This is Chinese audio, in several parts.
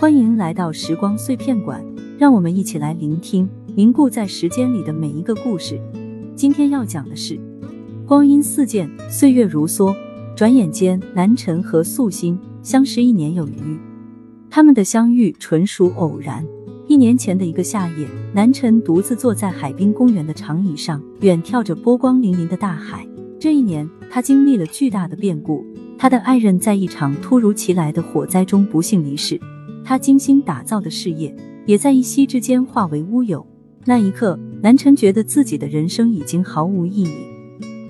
欢迎来到时光碎片馆，让我们一起来聆听凝固在时间里的每一个故事。今天要讲的是，光阴似箭，岁月如梭，转眼间，南辰和素心相识一年有余。他们的相遇纯属偶然。一年前的一个夏夜，南辰独自坐在海滨公园的长椅上，远眺着波光粼粼的大海。这一年，他经历了巨大的变故，他的爱人在一场突如其来的火灾中不幸离世。他精心打造的事业，也在一夕之间化为乌有。那一刻，南辰觉得自己的人生已经毫无意义。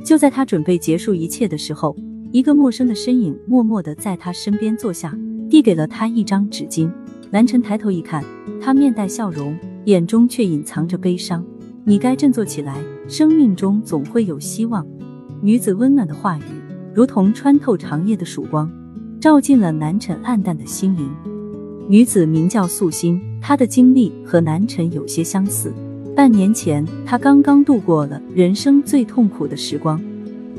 就在他准备结束一切的时候，一个陌生的身影默默的在他身边坐下，递给了他一张纸巾。南辰抬头一看，他面带笑容，眼中却隐藏着悲伤。你该振作起来，生命中总会有希望。女子温暖的话语，如同穿透长夜的曙光，照进了南辰暗淡的心灵。女子名叫素心，她的经历和南辰有些相似。半年前，她刚刚度过了人生最痛苦的时光，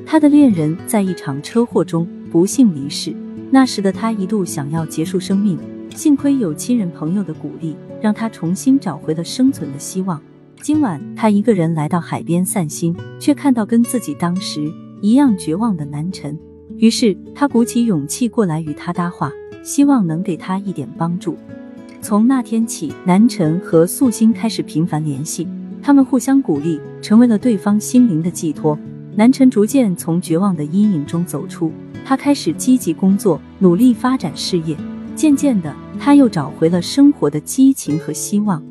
她的恋人在一场车祸中不幸离世。那时的她一度想要结束生命，幸亏有亲人朋友的鼓励，让她重新找回了生存的希望。今晚，她一个人来到海边散心，却看到跟自己当时一样绝望的南辰，于是她鼓起勇气过来与他搭话。希望能给他一点帮助。从那天起，南辰和素心开始频繁联系，他们互相鼓励，成为了对方心灵的寄托。南辰逐渐从绝望的阴影中走出，他开始积极工作，努力发展事业。渐渐的，他又找回了生活的激情和希望。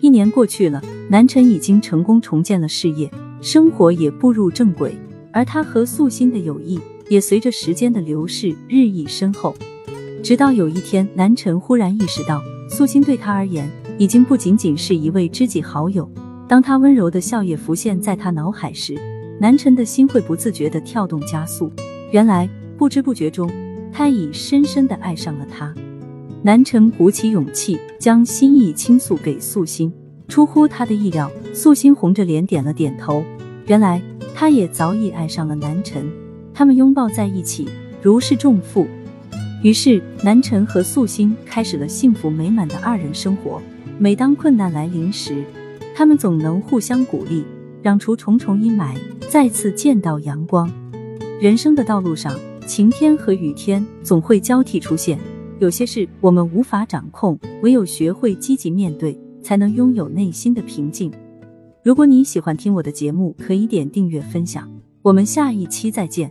一年过去了，南辰已经成功重建了事业，生活也步入正轨，而他和素心的友谊也随着时间的流逝日益深厚。直到有一天，南辰忽然意识到，素心对他而言已经不仅仅是一位知己好友。当他温柔的笑靥浮现在他脑海时，南辰的心会不自觉的跳动加速。原来，不知不觉中，他已深深的爱上了她。南辰鼓起勇气将心意倾诉给素心，出乎他的意料，素心红着脸点了点头。原来，他也早已爱上了南辰。他们拥抱在一起，如释重负。于是，南辰和素心开始了幸福美满的二人生活。每当困难来临时，他们总能互相鼓励，让除重重阴霾，再次见到阳光。人生的道路上，晴天和雨天总会交替出现。有些事我们无法掌控，唯有学会积极面对，才能拥有内心的平静。如果你喜欢听我的节目，可以点订阅分享。我们下一期再见。